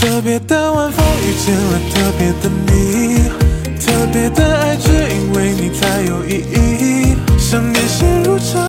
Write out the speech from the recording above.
特别的晚风遇见了特别的你特别的爱只因为你才有意义。想念陷入潮